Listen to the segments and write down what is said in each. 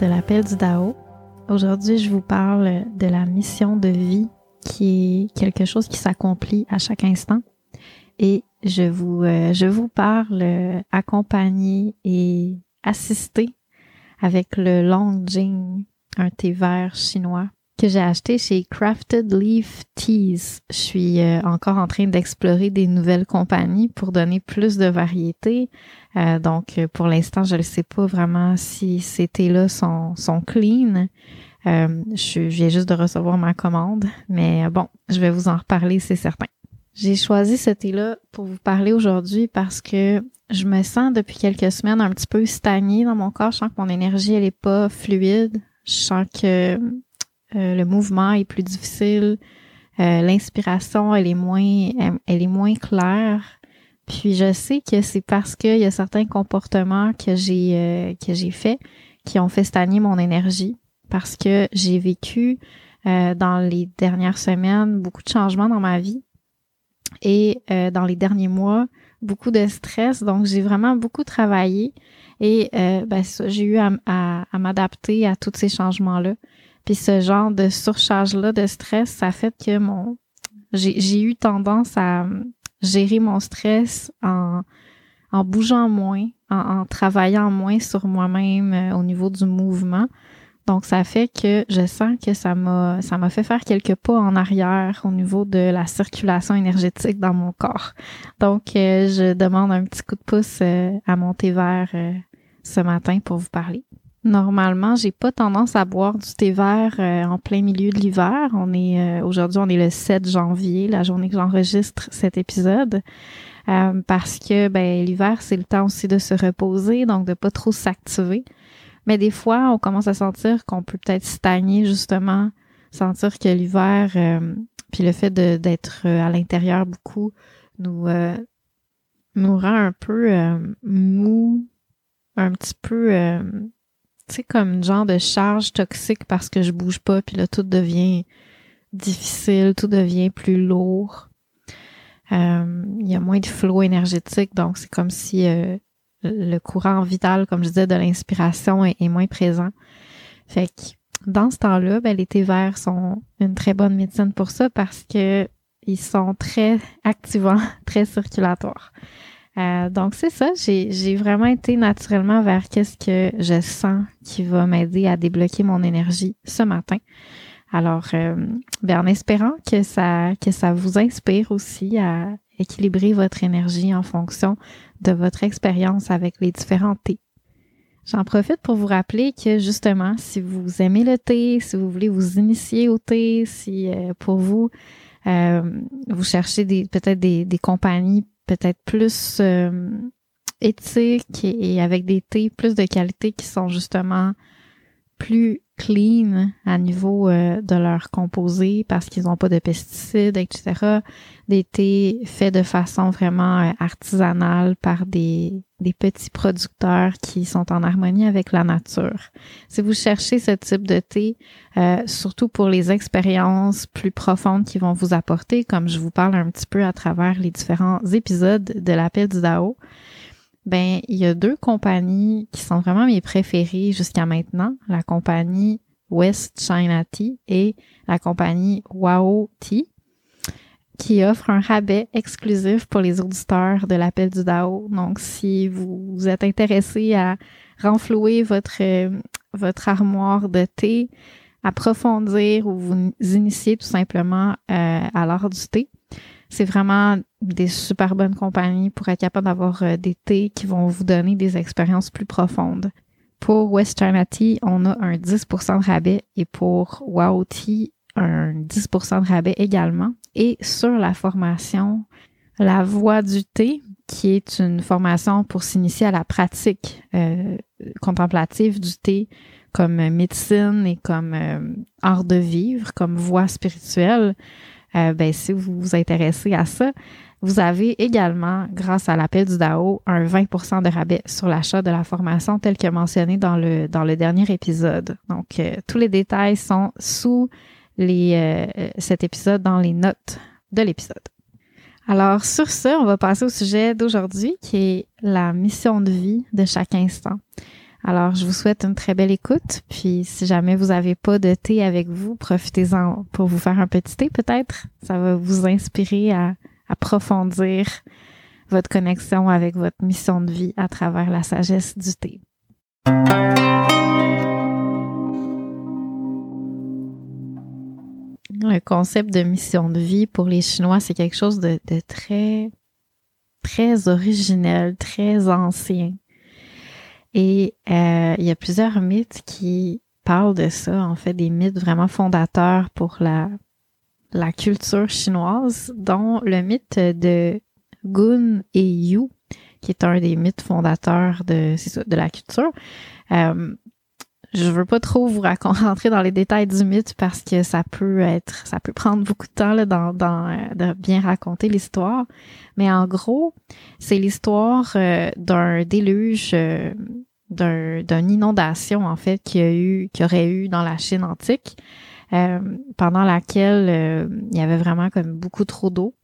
De l'appel du Dao. Aujourd'hui, je vous parle de la mission de vie qui est quelque chose qui s'accomplit à chaque instant. Et je vous, euh, je vous parle accompagné et assisté avec le Long Jing, un thé vert chinois que j'ai acheté chez Crafted Leaf Teas. Je suis euh, encore en train d'explorer des nouvelles compagnies pour donner plus de variété. Euh, donc, pour l'instant, je ne sais pas vraiment si ces thés-là sont, sont clean. Euh, je, viens juste de recevoir ma commande, mais bon, je vais vous en reparler, c'est certain. J'ai choisi ce thé-là pour vous parler aujourd'hui parce que je me sens depuis quelques semaines un petit peu stagnée dans mon corps. Je sens que mon énergie, elle est pas fluide. Je sens que euh, le mouvement est plus difficile, euh, l'inspiration elle est moins elle, est moins claire. Puis je sais que c'est parce qu'il y a certains comportements que j'ai euh, que j'ai fait qui ont fait stagner mon énergie. Parce que j'ai vécu dans les dernières semaines beaucoup de changements dans ma vie. Et dans les derniers mois beaucoup de stress. Donc j'ai vraiment beaucoup travaillé. Et ben, j'ai eu à, à m'adapter à tous ces changements là puis ce genre de surcharge-là de stress, ça fait que mon j'ai eu tendance à gérer mon stress en, en bougeant moins, en, travaillant moins sur moi-même euh, au niveau du mouvement. Donc ça fait que je sens que ça m'a ça m'a fait faire quelques pas en arrière au niveau de la circulation énergétique dans mon corps. Donc euh, je demande un petit coup de pouce euh, à mon thé vert ce matin pour vous parler. Normalement, j'ai pas tendance à boire du thé vert euh, en plein milieu de l'hiver. On est euh, aujourd'hui, on est le 7 janvier, la journée que j'enregistre cet épisode, euh, parce que ben l'hiver c'est le temps aussi de se reposer, donc de pas trop s'activer. Mais des fois, on commence à sentir qu'on peut peut-être stagner justement, sentir que l'hiver, puis le fait d'être à l'intérieur beaucoup nous nous rend un peu mou, un petit peu sais, comme une genre de charge toxique parce que je bouge pas, puis là, tout devient difficile, tout devient plus lourd. Euh, il y a moins de flot énergétique, donc c'est comme si euh, le courant vital, comme je disais, de l'inspiration est, moins présent. Fait que dans ce temps-là, ben, les thés verts sont une très bonne médecine pour ça parce que ils sont très activants, très circulatoires. Euh, donc c'est ça, j'ai vraiment été naturellement vers qu'est-ce que je sens qui va m'aider à débloquer mon énergie ce matin. Alors, euh, ben, en espérant que ça que ça vous inspire aussi à équilibrer votre énergie en fonction de votre expérience avec les différents thés. J'en profite pour vous rappeler que justement, si vous aimez le thé, si vous voulez vous initier au thé, si euh, pour vous vous cherchez peut-être des, des compagnies peut-être plus euh, éthiques et, avec des thés plus de qualité qui sont justement plus clean à niveau euh, de leurs composés parce qu'ils n'ont pas de pesticides, etc. Des thés faits de façon vraiment euh, artisanale par des, des petits producteurs qui sont en harmonie avec la nature. Si vous cherchez ce type de thé, euh, surtout pour les expériences plus profondes qui vont vous apporter, comme je vous parle un petit peu à travers les différents épisodes de l'appel du Dao, ben, il y a deux compagnies qui sont vraiment mes préférées jusqu'à maintenant. La compagnie West China Tea et la compagnie Wow Tea qui offre un rabais exclusif pour les auditeurs de l'appel du DAO. Donc, si vous êtes intéressé à renflouer votre, votre armoire de thé, approfondir ou vous initier tout simplement euh, à l'art du thé, c'est vraiment des super bonnes compagnies pour être capable d'avoir euh, des thés qui vont vous donner des expériences plus profondes. Pour Western Tea, on a un 10% de rabais et pour Wow Tea, un 10% de rabais également. Et sur la formation La Voix du thé, qui est une formation pour s'initier à la pratique euh, contemplative du thé comme médecine et comme euh, art de vivre, comme voie spirituelle, euh, ben, si vous vous intéressez à ça, vous avez également, grâce à l'appel du DAO, un 20% de rabais sur l'achat de la formation tel que mentionné dans le, dans le dernier épisode. Donc, euh, tous les détails sont sous les, euh, cet épisode dans les notes de l'épisode. Alors, sur ce, on va passer au sujet d'aujourd'hui qui est la mission de vie de chaque instant. Alors, je vous souhaite une très belle écoute. Puis, si jamais vous n'avez pas de thé avec vous, profitez-en pour vous faire un petit thé peut-être. Ça va vous inspirer à approfondir votre connexion avec votre mission de vie à travers la sagesse du thé. Le concept de mission de vie pour les Chinois, c'est quelque chose de, très, très originel, très ancien. Et euh, il y a plusieurs mythes qui parlent de ça, en fait, des mythes vraiment fondateurs pour la, la culture chinoise, dont le mythe de Gun et Yu, qui est un des mythes fondateurs de, ça, de la culture. Euh, je veux pas trop vous rentrer dans les détails du mythe parce que ça peut être, ça peut prendre beaucoup de temps là, dans, dans euh, de bien raconter l'histoire. Mais en gros, c'est l'histoire euh, d'un déluge, euh, d'un, d'une inondation en fait qui a eu, qui aurait eu dans la Chine antique, pendant laquelle il y avait vraiment comme beaucoup trop d'eau.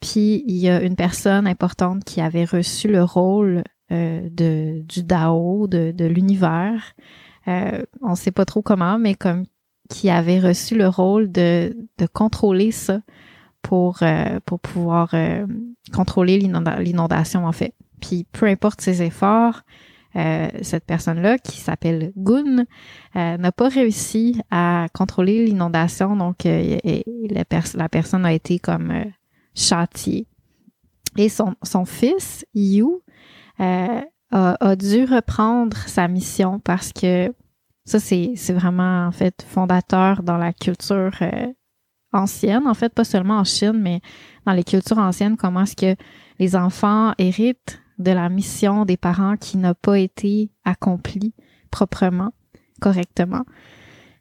Puis il y a une personne importante qui avait reçu le rôle de du Dao, de, de l'univers. Euh, on sait pas trop comment, mais comme qui avait reçu le rôle de, de contrôler ça pour, euh, pour pouvoir euh, contrôler l'inondation en fait. Puis peu importe ses efforts, cette personne-là qui s'appelle Gun n'a pas réussi à contrôler l'inondation, donc la, la, personne a été comme châtiée. Et son, son fils, Yu, a, dû reprendre sa mission parce que ça, c'est, vraiment, en fait, fondateur dans la culture euh, ancienne, en fait, pas seulement en Chine, mais dans les cultures anciennes, comment est-ce que les enfants héritent de la mission des parents qui n'a pas été accomplie proprement, correctement.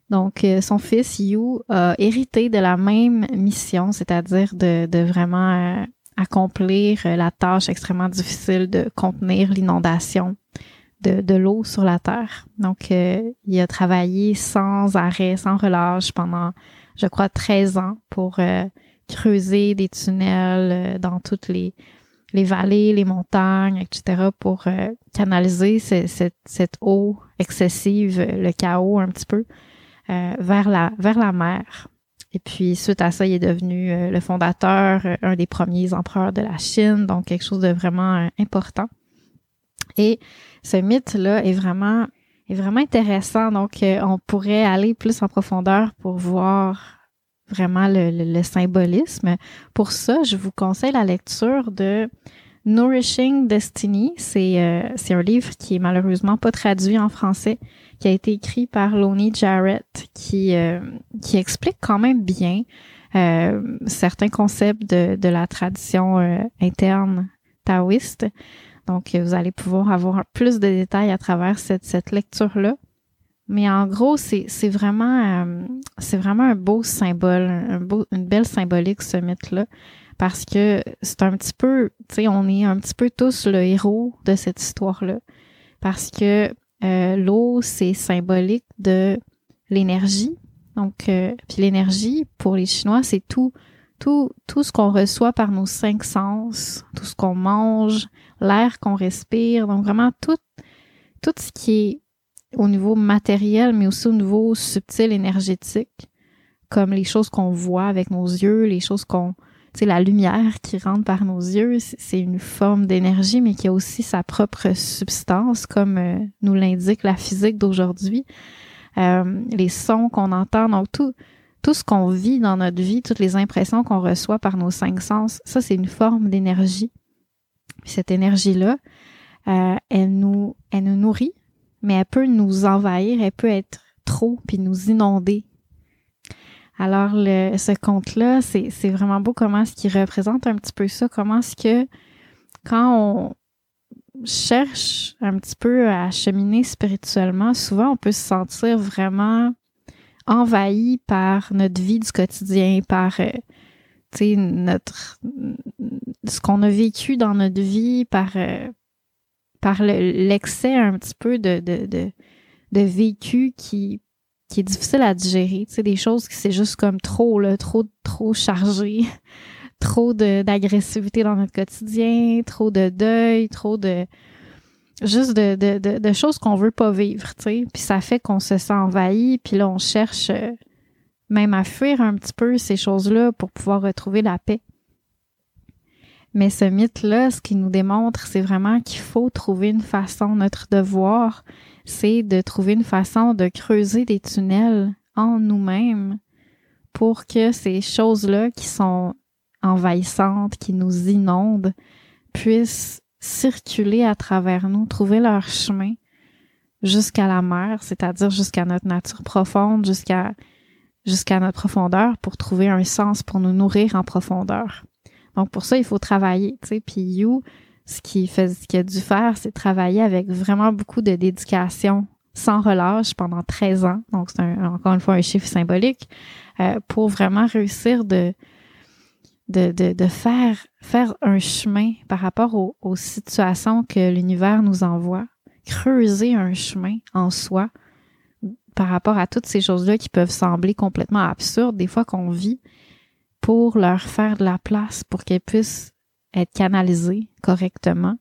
Donc, euh, son fils Yu a hérité de la même mission, c'est-à-dire de, de vraiment euh, accomplir la tâche extrêmement difficile de contenir l'inondation de, de l'eau sur la Terre. Donc, euh, il a travaillé sans arrêt, sans relâche pendant, je crois, 13 ans pour euh, creuser des tunnels euh, dans toutes les, les vallées, les montagnes, etc., pour canaliser cette, cette, eau excessive, le chaos un petit peu, vers, la, vers la mer. Et puis, suite à ça, il est devenu le fondateur, un des premiers empereurs de la Chine, donc quelque chose de vraiment important. Et ce mythe-là est vraiment, est vraiment intéressant. Donc, euh, on pourrait aller plus en profondeur pour voir vraiment le, symbolisme. Pour ça, je vous conseille la lecture de Nourishing Destiny. C'est euh, c'est un livre qui est malheureusement pas traduit en français, qui a été écrit par Lonnie Jarrett, qui, euh, qui explique quand même bien certains concepts de, de la tradition interne taoïste. Donc, vous allez pouvoir avoir plus de détails à travers cette, cette lecture-là. Mais en gros, c'est vraiment, euh, c'est vraiment un beau symbole, un beau, une belle symbolique, ce mythe-là. Parce que c'est un petit peu, tu sais, on est un petit peu tous le héros de cette histoire-là. Parce que euh, l'eau, c'est symbolique de l'énergie. Donc, euh, puis l'énergie, pour les Chinois, c'est tout, tout, tout ce qu'on reçoit par nos cinq sens, tout ce qu'on mange, l'air qu'on respire. Donc, vraiment, tout, tout ce qui est au niveau matériel, mais aussi au niveau subtil énergétique, comme les choses qu'on voit avec nos yeux, les choses qu'on, tu la lumière qui rentre par nos yeux, c'est une forme d'énergie, mais qui a aussi sa propre substance, comme euh, nous l'indique la physique d'aujourd'hui. Euh, les sons qu'on entend, donc tout, tout ce qu'on vit dans notre vie, toutes les impressions qu'on reçoit par nos cinq sens, ça c'est une forme d'énergie. Cette énergie-là, euh, elle nous, elle nous nourrit, mais elle peut nous envahir, elle peut être trop puis nous inonder. Alors le, ce conte-là, c'est, c'est vraiment beau comment ce qui représente un petit peu ça, comment est-ce que quand on cherche un petit peu à cheminer spirituellement, souvent on peut se sentir vraiment envahi par notre vie du quotidien, par euh, sais notre ce qu'on a vécu dans notre vie, par euh, par l'excès un petit peu de, de, de, de vécu qui, qui est difficile à digérer. Tu sais, des choses qui c'est juste comme trop, là, trop, trop chargé, trop d'agressivité dans notre quotidien, trop de deuil, trop de juste de, de, de, de choses qu'on veut pas vivre, tu sais. Puis ça fait qu'on se sent envahi, puis là, on cherche euh, même à fuir un petit peu ces choses-là pour pouvoir retrouver la paix. Mais ce mythe-là, ce qu'il nous démontre, c'est vraiment qu'il faut trouver une façon, notre devoir, c'est de trouver une façon de creuser des tunnels en nous-mêmes pour que ces choses-là qui sont envahissantes, qui nous inondent, puissent circuler à travers nous, trouver leur chemin jusqu'à la mer, c'est-à-dire jusqu'à notre nature profonde, jusqu'à jusqu'à notre profondeur pour trouver un sens pour nous nourrir en profondeur. Donc pour ça, il faut travailler, tu sais. Puis You, ce qu'il fait, ce qu'il a dû faire, c'est travailler avec vraiment beaucoup de dédication, sans relâche pendant 13 ans. Donc c'est encore une fois un chiffre symbolique euh, pour vraiment réussir de faire faire un chemin par rapport aux situations que l'univers nous envoie, creuser un chemin en soi par rapport à toutes ces choses-là qui peuvent sembler complètement absurdes des fois qu'on vit pour leur faire de la place pour qu'elles puissent être canalisées correctement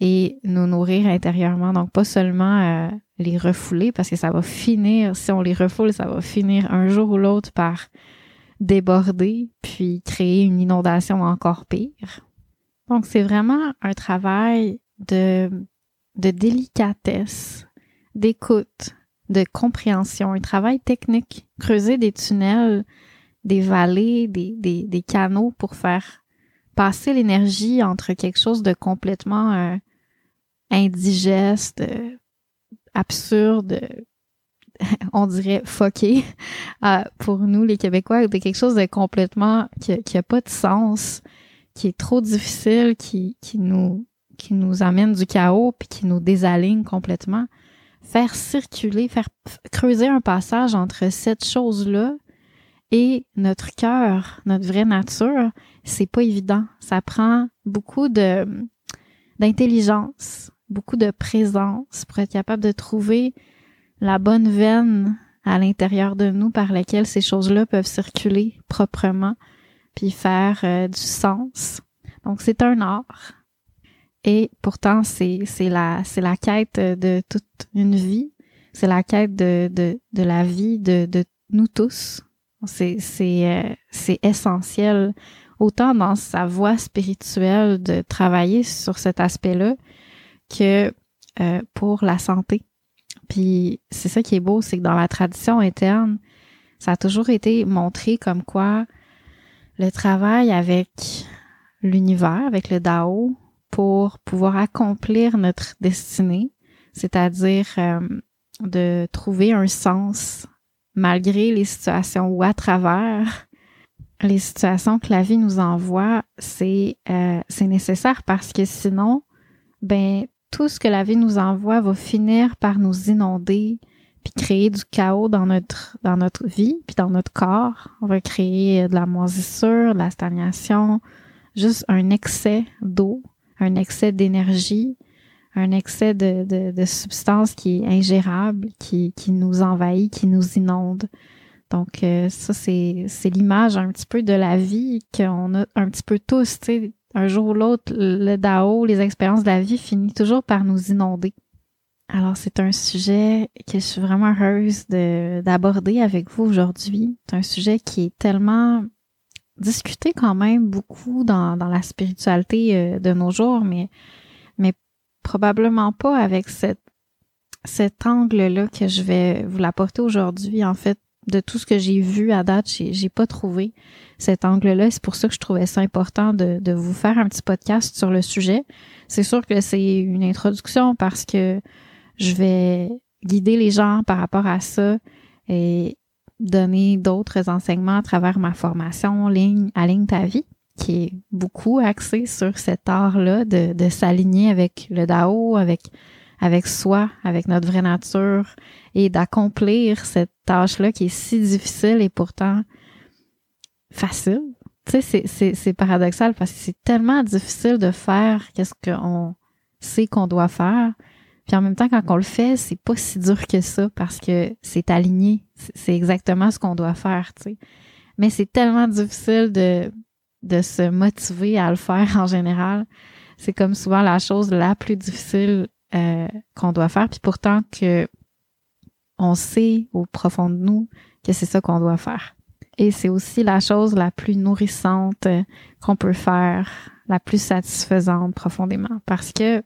et nous nourrir intérieurement. Donc, pas seulement euh, les refouler parce que ça va finir, si on les refoule, ça va finir un jour ou l'autre par déborder puis créer une inondation encore pire. Donc, c'est vraiment un travail de, de délicatesse, d'écoute, de compréhension, un travail technique, creuser des tunnels des vallées, des, des, canaux pour faire passer l'énergie entre quelque chose de complètement euh, indigeste, euh, absurde, on dirait foqué euh, pour nous les Québécois, de quelque chose de complètement qui, qui a pas de sens, qui est trop difficile, qui, qui nous qui nous amène du chaos puis qui nous désaligne complètement. Faire circuler, faire creuser un passage entre cette chose-là et notre cœur, notre vraie nature, c'est pas évident. Ça prend beaucoup de d'intelligence, beaucoup de présence pour être capable de trouver la bonne veine à l'intérieur de nous par laquelle ces choses-là peuvent circuler proprement puis faire euh, du sens. Donc c'est un art. Et pourtant c'est la la quête de toute une vie, c'est la quête de de de la vie de de nous tous c'est c'est euh, essentiel autant dans sa voie spirituelle de travailler sur cet aspect-là que euh, pour la santé. Puis c'est ça qui est beau, c'est que dans la tradition interne, ça a toujours été montré comme quoi le travail avec l'univers, avec le Dao, pour pouvoir accomplir notre destinée, c'est-à-dire euh, de trouver un sens malgré les situations ou à travers les situations que la vie nous envoie, c'est euh, c'est nécessaire parce que sinon, ben tout ce que la vie nous envoie va finir par nous inonder, puis créer du chaos dans notre dans notre vie, puis dans notre corps. On va créer de la moisissure, de la stagnation, juste un excès d'eau, un excès d'énergie, un excès de, substance qui est ingérable, qui, qui nous envahit, qui nous inonde. Donc euh, ça, c'est, l'image un petit peu de la vie qu'on a un petit peu tous, un jour ou l'autre, le Dao, les expériences de la vie finissent toujours par nous inonder. Alors, c'est un sujet que je suis vraiment heureuse de, d'aborder avec vous aujourd'hui. C'est un sujet qui est tellement discuté quand même beaucoup dans, dans la spiritualité euh, de nos jours, mais, mais probablement pas avec cette, cet angle-là que je vais vous l'apporter aujourd'hui. En fait, de tout ce que j'ai vu à date, j'ai, j'ai pas trouvé cet angle-là. C'est pour ça que je trouvais ça important de, de vous faire un petit podcast sur le sujet. C'est sûr que c'est une introduction parce que je vais guider les gens par rapport à ça et donner d'autres enseignements à travers ma formation ligne à ta vie qui est beaucoup axée sur cet art-là de, de s'aligner avec le Dao, avec avec soi, avec notre vraie nature et d'accomplir cette tâche-là qui est si difficile et pourtant facile. Tu sais, c'est paradoxal parce que c'est tellement difficile de faire qu'est-ce qu'on sait qu'on doit faire. Puis en même temps, quand on le fait, c'est pas si dur que ça parce que c'est aligné. C'est exactement ce qu'on doit faire, tu sais. Mais c'est tellement difficile de, de se motiver à le faire en général. C'est comme souvent la chose la plus difficile euh, qu'on doit faire, puis pourtant que on sait au profond de nous que c'est ça qu'on doit faire. Et c'est aussi la chose la plus nourrissante euh, qu'on peut faire, la plus satisfaisante profondément. Parce que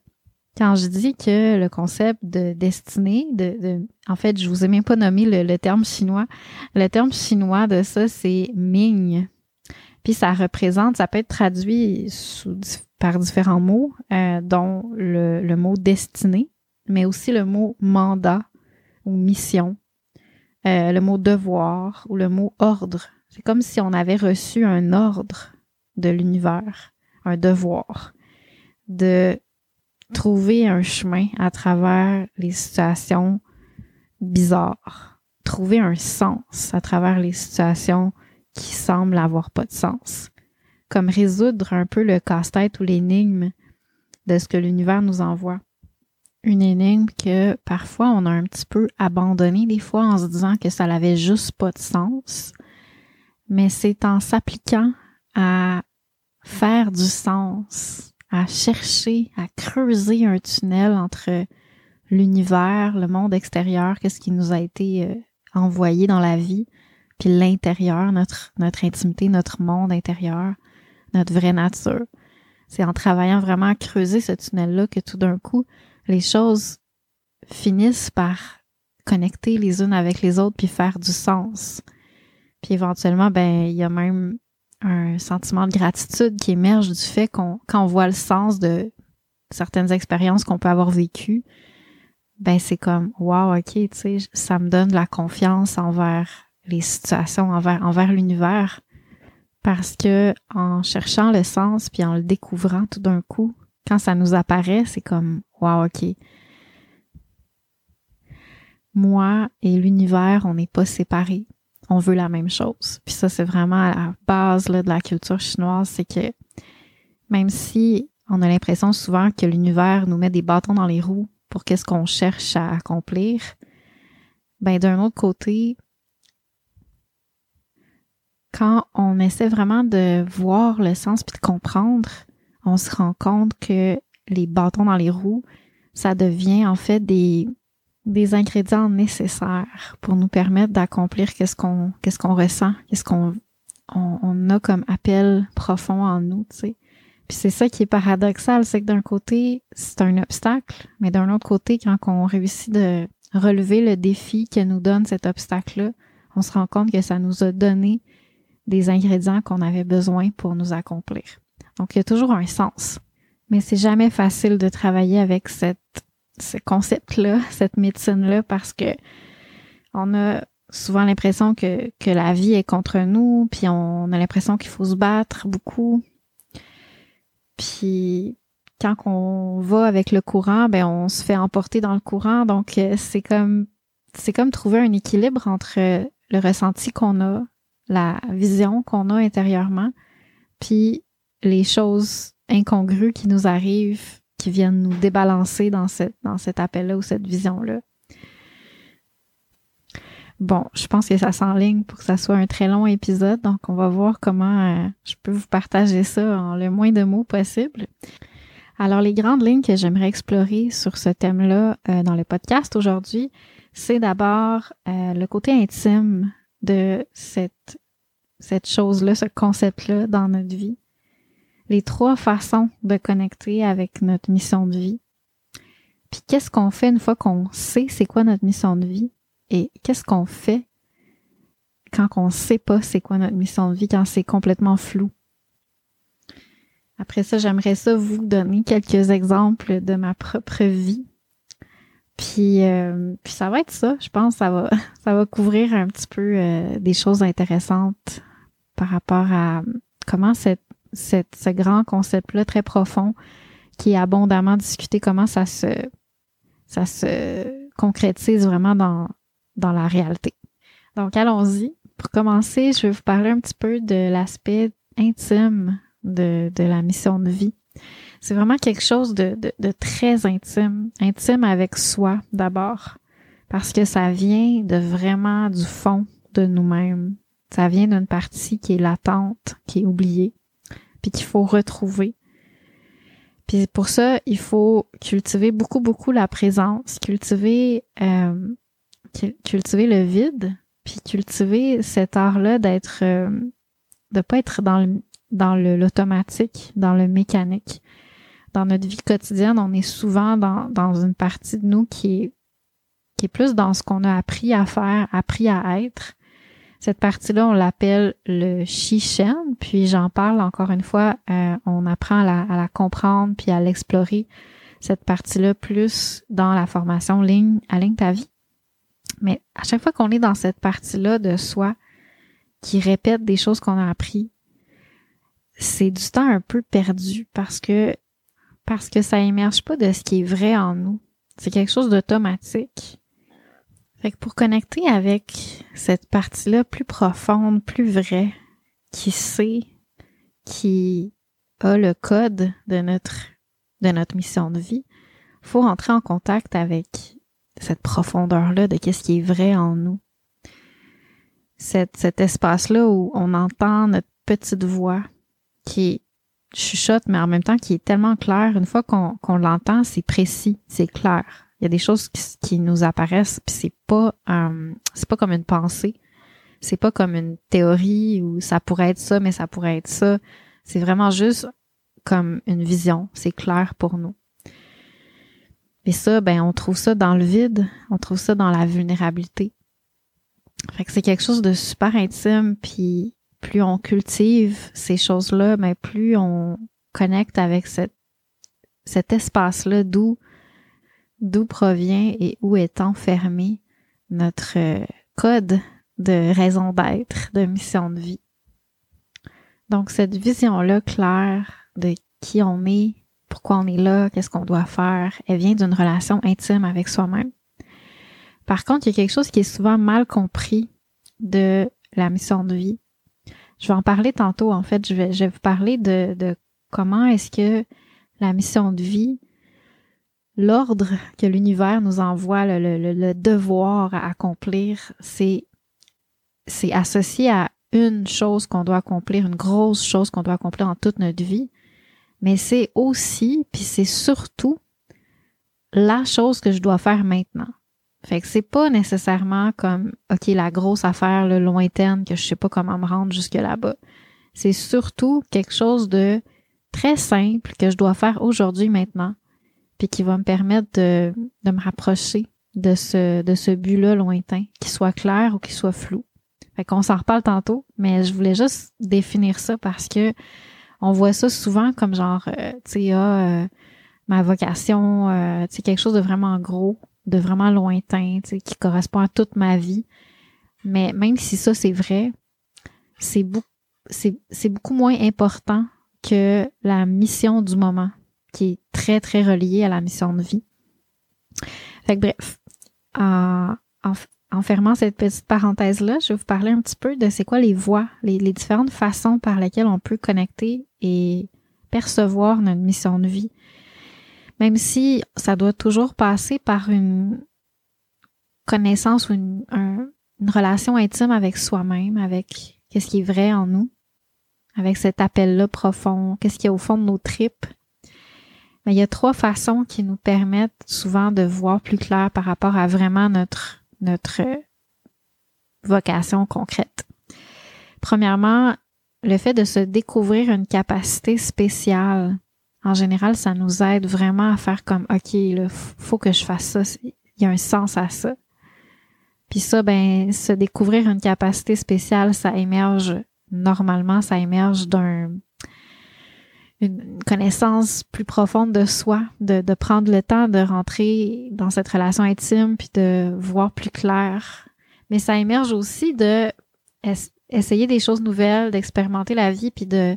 quand je dis que le concept de destinée, de, en fait, je vous ai même pas nommé le, le terme chinois. Le terme chinois de ça, c'est Ming. Puis ça représente, ça peut être traduit sous par différents mots, euh, dont le, le, mot destinée, mais aussi le mot mandat ou mission, euh, le mot devoir ou le mot ordre. C'est comme si on avait reçu un ordre de l'univers, un devoir de trouver un chemin à travers les situations bizarres, trouver un sens à travers les situations qui semblent avoir pas de sens. Comme résoudre un peu le casse-tête ou l'énigme de ce que l'univers nous envoie. Une énigme que parfois on a un petit peu abandonné des fois en se disant que ça n'avait juste pas de sens, mais c'est en s'appliquant à faire du sens, à chercher, à creuser un tunnel entre l'univers, le monde extérieur, qu'est-ce qui nous a été euh, envoyé dans la vie, puis l'intérieur, notre, notre intimité, notre monde intérieur, notre vraie nature. C'est en travaillant vraiment à creuser ce tunnel-là que tout d'un coup, les choses finissent par connecter les unes avec les autres puis faire du sens. Puis éventuellement, ben, il y a même un sentiment de gratitude qui émerge du fait qu'on, quand on voit le sens de certaines expériences qu'on peut avoir vécues, ben, c'est comme, wow, ok, tu sais, ça me donne de la confiance envers les situations, envers, envers l'univers parce que en cherchant le sens puis en le découvrant tout d'un coup, quand ça nous apparaît, c'est comme wow, OK. Moi et l'univers, on n'est pas séparés. On veut la même chose. Puis ça, c'est vraiment la base là, de la culture chinoise, c'est que même si on a l'impression souvent que l'univers nous met des bâtons dans les roues pour qu'est-ce qu'on cherche à accomplir, ben d'un autre côté, quand on essaie vraiment de voir le sens puis de comprendre, on se rend compte que les bâtons dans les roues, ça devient en fait des, des ingrédients nécessaires pour nous permettre d'accomplir qu'est-ce qu'on qu'est-ce qu'on ressent, qu'est-ce qu'on on, a comme appel profond en nous, tu sais. Puis c'est ça qui est paradoxal, c'est que d'un côté, c'est un obstacle, mais d'un autre côté, quand on réussit de relever le défi que nous donne cet obstacle-là, on se rend compte que ça nous a donné des ingrédients qu'on avait besoin pour nous accomplir. Donc, il y a toujours un sens. Mais c'est jamais facile de travailler avec cette, ce concept-là, cette médecine-là, parce que on a souvent l'impression que, que la vie est contre nous, puis on a l'impression qu'il faut se battre beaucoup. Puis quand on va avec le courant, ben on se fait emporter dans le courant, donc euh, c'est comme c'est comme trouver un équilibre entre le ressenti qu'on a, la vision qu'on a intérieurement, puis les choses incongrues qui nous arrivent, qui viennent nous débalancer dans, cette, dans cet appel-là ou cette vision-là. Bon, je pense que ça s'enligne pour que ça soit un très long épisode, donc on va voir comment euh, je peux vous partager ça en le moins de mots possible. Alors, les grandes lignes que j'aimerais explorer sur ce thème-là euh, dans le podcast aujourd'hui, c'est d'abord euh, le côté intime de cette, cette chose-là, ce concept-là dans notre vie. Les trois façons de connecter avec notre mission de vie. Puis qu'est-ce qu'on fait une fois qu'on sait c'est quoi notre mission de vie? Et qu'est-ce qu'on fait quand on sait pas c'est quoi notre mission de vie, quand c'est complètement flou? Après ça, j'aimerais ça vous donner quelques exemples de ma propre vie. Puis, euh, puis ça va être ça, je pense, ça va, ça va couvrir un petit peu euh, des choses intéressantes par rapport à comment cette, cette, ce grand concept-là très profond qui est abondamment discuté, comment ça se, ça se concrétise vraiment dans, dans la réalité. Donc, allons-y. Pour commencer, je vais vous parler un petit peu de l'aspect intime de, de la mission de vie. C'est vraiment quelque chose de, de, de, très intime, intime avec soi d'abord, parce que ça vient de vraiment du fond de nous-mêmes. Ça vient d'une partie qui est latente, qui est oubliée, qu'il faut retrouver. Puis pour ça, il faut cultiver beaucoup, beaucoup la présence, cultiver, euh, cultiver le vide, puis cultiver cet art-là d'être, euh, de pas être dans l'automatique, dans le mécanique. Dans notre vie quotidienne, on est souvent dans, une partie de nous qui qui est plus dans ce qu'on a appris à faire, appris à être. Cette partie-là, on l'appelle le Shishen, puis j'en parle encore une fois, euh, on apprend à la, comprendre puis à l'explorer, cette partie-là, plus dans la formation ligne, à ligne ta vie. Mais à chaque fois qu'on est dans cette partie-là de soi qui répète des choses qu'on a appris, c'est du temps un peu perdu parce que parce que ça émerge pas de ce qui est vrai en nous. C'est quelque chose d'automatique. Fait que pour connecter avec cette partie-là plus profonde, plus vraie, qui sait, qui a le code de notre de notre mission de vie, faut entrer en contact avec cette profondeur-là de qu'est-ce qui est vrai en nous. Cet, cet espace-là où on entend notre petite voix qui chuchote, mais en même temps qui est tellement clair. Une fois qu'on l'entend, c'est précis, c'est clair. Il y a des choses qui, nous apparaissent, puis c'est pas euh, c'est pas comme une pensée, c'est pas comme une théorie où ça pourrait être ça, mais ça pourrait être ça. C'est vraiment juste comme une vision. C'est clair pour nous. Et ça, ben, on trouve ça dans le vide, on trouve ça dans la vulnérabilité. Fait que c'est quelque chose de super intime, puis plus on cultive ces choses-là, mais plus on connecte avec cette, cet espace-là d'où d'où provient et où est enfermé notre euh, code de raison d'être, de mission de vie. Donc cette vision-là claire de qui on est, pourquoi on est là, qu'est-ce qu'on doit faire, elle vient d'une relation intime avec soi-même. Par contre, il y a quelque chose qui est souvent mal compris de la mission de vie, je vais en parler tantôt. En fait, je vais, vous parler de comment est-ce que la mission de vie, l'ordre que l'univers nous envoie, le, devoir à accomplir, c'est, c'est associé à une chose qu'on doit accomplir, une grosse chose qu'on doit accomplir en toute notre vie. Mais c'est aussi, puis c'est surtout la chose que je dois faire maintenant. Fait que c'est pas nécessairement comme, OK, la grosse affaire le lointaine que je sais pas comment me rendre jusque là-bas. C'est surtout quelque chose de très simple que je dois faire aujourd'hui, maintenant, puis qui va me permettre de, de me rapprocher de ce, de ce but-là lointain, qu'il soit clair ou qu'il soit flou. Fait qu'on s'en reparle tantôt, mais je voulais juste définir ça parce que on voit ça souvent comme genre, euh, tu sais, ah, euh, ma vocation, euh, tu sais, quelque chose de vraiment gros de vraiment lointain, tu sais, qui correspond à toute ma vie. Mais même si ça, c'est vrai, c'est beaucoup, c'est beaucoup moins important que la mission du moment, qui est très, très reliée à la mission de vie. Fait que bref, en, fermant cette petite parenthèse-là, je vais vous parler un petit peu de c'est quoi les voies, les, différentes façons par lesquelles on peut connecter et percevoir notre mission de vie. Même si ça doit toujours passer par une connaissance ou une, une relation intime avec soi-même, avec qu'est-ce qui est vrai en nous, avec cet appel-là profond, qu'est-ce qu'il y a au fond de nos tripes. Mais il y a trois façons qui nous permettent souvent de voir plus clair par rapport à vraiment notre, notre vocation concrète. Premièrement, le fait de se découvrir une capacité spéciale, en général, ça nous aide vraiment à faire comme, OK, il faut que je fasse ça. Il y a un sens à ça. Puis ça, ben, se découvrir une capacité spéciale, ça émerge normalement, ça émerge d'un une connaissance plus profonde de soi, de, de prendre le temps de rentrer dans cette relation intime puis de voir plus clair. Mais ça émerge aussi de essayer des choses nouvelles, d'expérimenter la vie puis de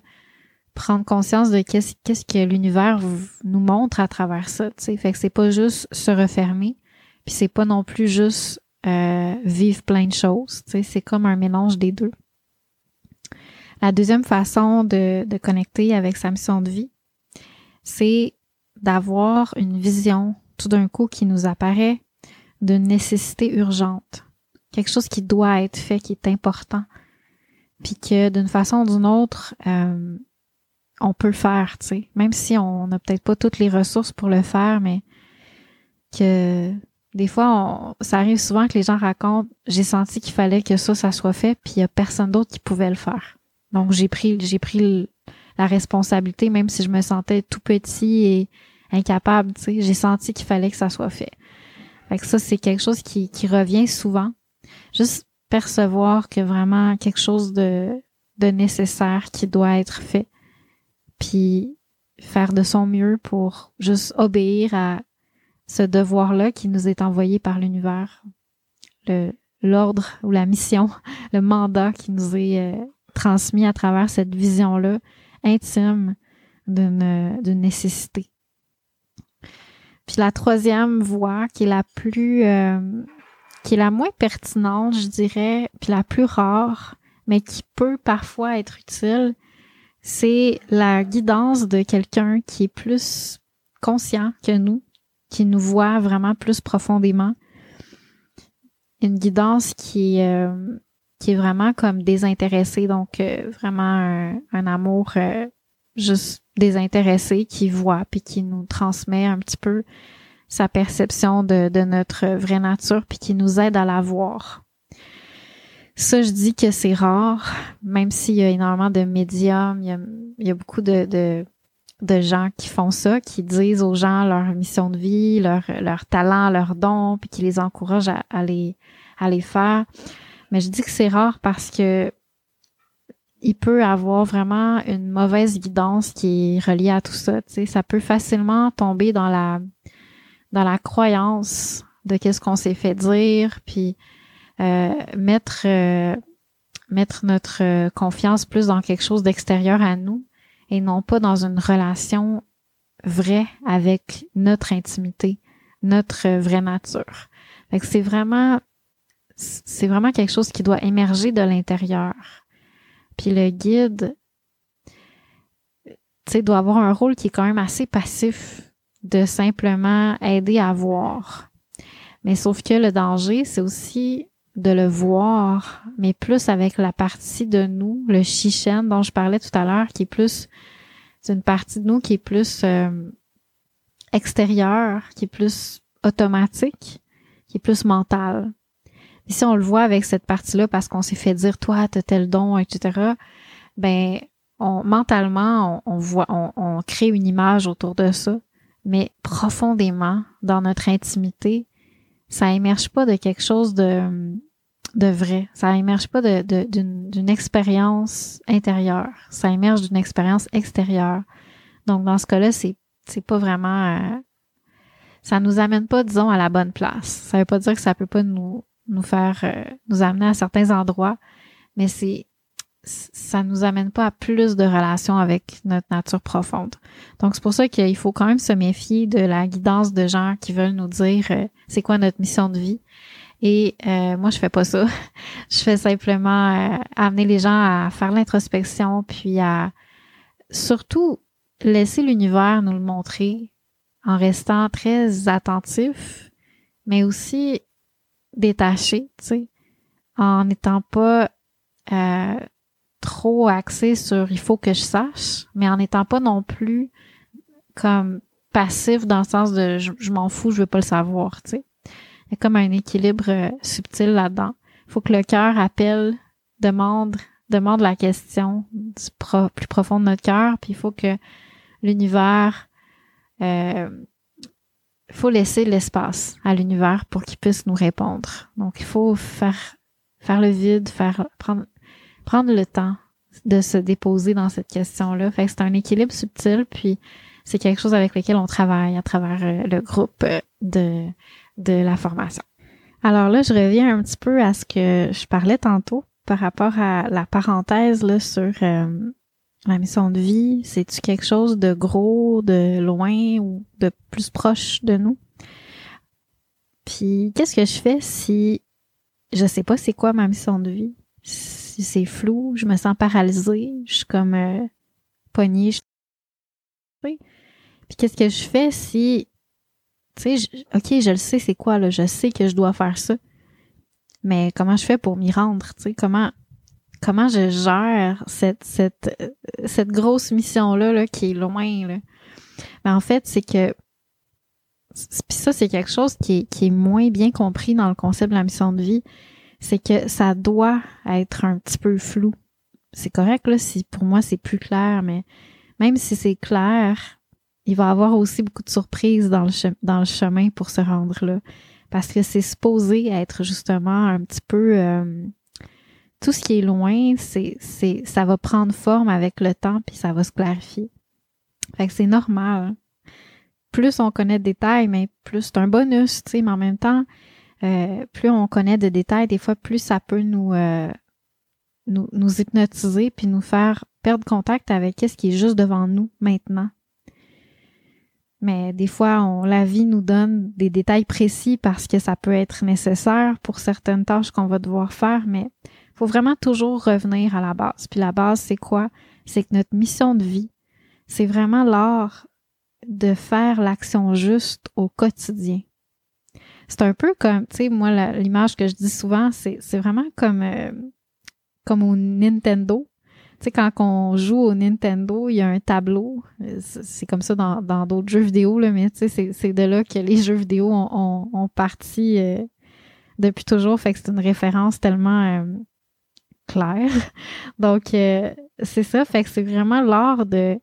prendre conscience de qu'est-ce qu'est-ce que l'univers nous montre à travers ça, tu sais. Fait que c'est pas juste se refermer, puis c'est pas non plus juste euh, vivre plein de choses. C'est comme un mélange des deux. La deuxième façon de, connecter avec sa mission de vie, c'est d'avoir une vision tout d'un coup qui nous apparaît d'une nécessité urgente, quelque chose qui doit être fait, qui est important, puis que d'une façon ou d'une autre, euh, on peut le faire, tu sais, même si on n'a peut-être pas toutes les ressources pour le faire, mais que des fois, ça arrive souvent que les gens racontent, j'ai senti qu'il fallait que ça, ça soit fait, puis il y a personne d'autre qui pouvait le faire. Donc j'ai pris j'ai pris la responsabilité même si je me sentais tout petit et incapable, tu sais, j'ai senti qu'il fallait que ça soit fait. Fait que ça c'est quelque chose qui qui revient souvent. Juste percevoir que vraiment quelque chose de de nécessaire qui doit être fait. Puis faire de son mieux pour juste obéir à ce devoir-là qui nous est envoyé par l'univers, le l'ordre ou la mission, le mandat qui nous est euh, transmis à travers cette vision-là intime d'une nécessité. Puis la troisième voie, qui est la plus, euh, qui est la moins pertinente, je dirais, puis la plus rare, mais qui peut parfois être utile, c'est la guidance de quelqu'un qui est plus conscient que nous, qui nous voit vraiment plus profondément. Une guidance qui, euh, qui est vraiment comme désintéressé, donc euh, vraiment un, amour euh, juste désintéressé qui voit puis qui nous transmet un petit peu sa perception de, de notre vraie nature puis qui nous aide à la voir. Ça, je dis que c'est rare, même s'il y a énormément de médiums, il y a, il y a beaucoup de, de, de, gens qui font ça, qui disent aux gens leur mission de vie, leur, leur talent, leurs dons, puis qui les encouragent à, à les, à les faire. Mais je dis que c'est rare parce que il peut avoir vraiment une mauvaise guidance qui est reliée à tout ça. Tu sais, ça peut facilement tomber dans la dans la croyance de qu'est-ce qu'on s'est fait dire, puis euh, mettre euh, mettre notre euh, confiance plus dans quelque chose d'extérieur à nous et non pas dans une relation vraie avec notre intimité, notre vraie nature. Fait c'est vraiment c'est vraiment quelque chose qui doit émerger de l'intérieur. Puis le guide, tu sais, doit avoir un rôle qui est quand même assez passif de simplement aider à voir. Mais sauf que le danger, c'est aussi de le voir, mais plus avec la partie de nous, le chichen dont je parlais tout à l'heure, qui est plus, c'est une partie de nous qui est plus euh, extérieure, qui est plus automatique, qui est plus mentale si on le voit avec cette partie-là parce qu'on s'est fait dire toi t'as tel don, etc. Ben mentalement on, voit, on, crée une image autour de ça, mais profondément dans notre intimité, ça émerge pas de quelque chose de de vrai. Ça émerge pas d'une, expérience intérieure. Ça émerge d'une expérience extérieure. Donc dans ce cas-là, c'est c'est pas vraiment euh, ça nous amène pas disons à la bonne place. Ça veut pas dire que ça peut pas nous nous faire euh, nous amener à certains endroits, mais c'est ça nous amène pas à plus de relations avec notre nature profonde. Donc c'est pour ça qu'il faut quand même se méfier de la guidance de gens qui veulent nous dire euh, c'est quoi notre mission de vie Et euh, moi, je fais pas ça. je fais simplement amener les gens à faire l'introspection, puis à surtout laisser l'univers nous le montrer en restant très attentif, mais aussi détaché, tu sais, en n'étant pas euh, trop axé sur il faut que je sache, mais en n'étant pas non plus comme passif dans le sens de je, m'en fous, je veux pas le savoir, tu sais. Il y a comme un équilibre euh, subtil là-dedans. Il faut que le cœur appelle, demande, demande la question du plus profond de notre cœur, puis il faut que l'univers euh, faut laisser l'espace à l'univers pour qu'il puisse nous répondre. Donc il faut faire faire le vide, faire prendre prendre le temps de se déposer dans cette question-là. Fait que c'est un équilibre subtil, puis c'est quelque chose avec lequel on travaille à travers euh, le groupe euh, de, de la formation. Alors là, je reviens un petit peu à ce que je parlais tantôt par rapport à la parenthèse là, sur euh, la mission de vie. C'est-tu quelque chose de gros, de loin ou de plus proche de nous? Puis qu'est-ce que je fais si je sais pas c'est quoi ma mission de vie? Si c'est flou, je me sens paralysée, je suis comme euh, pognée. Puis qu'est-ce que je fais si, tu sais, ok, je le sais, c'est quoi là, je sais que je dois faire ça, mais comment je fais pour m'y rendre, tu sais, comment comment je gère cette cette cette grosse mission là, qui est loin là. Mais en fait, c'est que puis ça c'est quelque chose qui est, qui est moins bien compris dans le concept de la mission de vie, c'est que ça doit être un petit peu flou. C'est correct là si pour moi c'est plus clair, mais même si c'est clair, il va y avoir aussi beaucoup de surprises dans le, dans le chemin pour se rendre là. Parce que c'est supposé être justement un petit peu... Euh, tout ce qui est loin, c'est, c'est, ça va prendre forme avec le temps, puis ça va se clarifier. Fait que c'est normal. Plus on connaît de détails, mais plus c'est un bonus, tu sais, mais en même temps, euh, plus on connaît de détails, des fois, plus ça peut nous, euh, nous, nous hypnotiser, puis nous faire perdre contact avec ce qui est juste devant nous maintenant. Mais des fois, la vie nous donne des détails précis parce que ça peut être nécessaire pour certaines tâches qu'on va devoir faire, mais faut vraiment toujours revenir à la base. Puis la base, c'est quoi? C'est que notre mission de vie, c'est vraiment l'art de faire l'action juste au quotidien. C'est un peu comme, tu sais, moi, l'image que je dis souvent, c'est vraiment comme, euh, comme au Nintendo. Tu sais, quand on joue au Nintendo, il y a un tableau. C'est comme ça dans d'autres jeux vidéo, là, mais tu sais, c'est de là que les jeux vidéo ont, ont, parti euh, depuis toujours. Fait que c'est une référence tellement euh, claire. Donc, euh, c'est ça. Fait que c'est vraiment l'art de,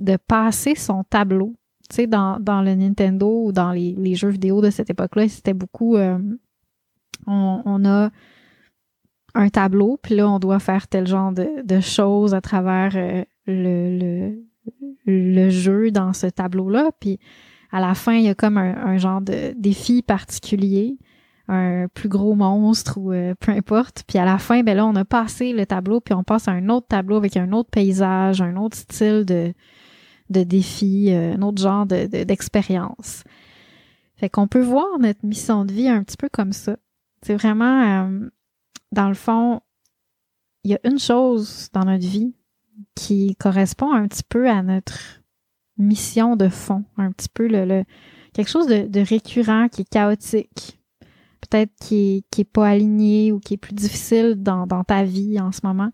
de passer son tableau. Tu sais, dans, dans le Nintendo ou dans les, les jeux vidéo de cette époque-là, c'était beaucoup... on, on a un tableau, puis là, on doit faire tel genre de, choses à travers euh, le, le, jeu dans ce tableau-là. Puis à la fin, il y a comme un, genre de défi particulier, un plus gros monstre ou euh, peu importe. Puis à la fin, ben là, on a passé le tableau, puis on passe à un autre tableau avec un autre paysage, un autre style de, de défi, euh, un autre genre de, d'expérience. fait qu'on peut voir notre mission de vie un petit peu comme ça. C'est vraiment dans le fond, il y a une chose dans notre vie qui correspond un petit peu à notre mission de fond, un petit peu le, quelque chose de, récurrent qui est chaotique, peut-être qui est, pas aligné ou qui est plus difficile dans, ta vie en ce moment.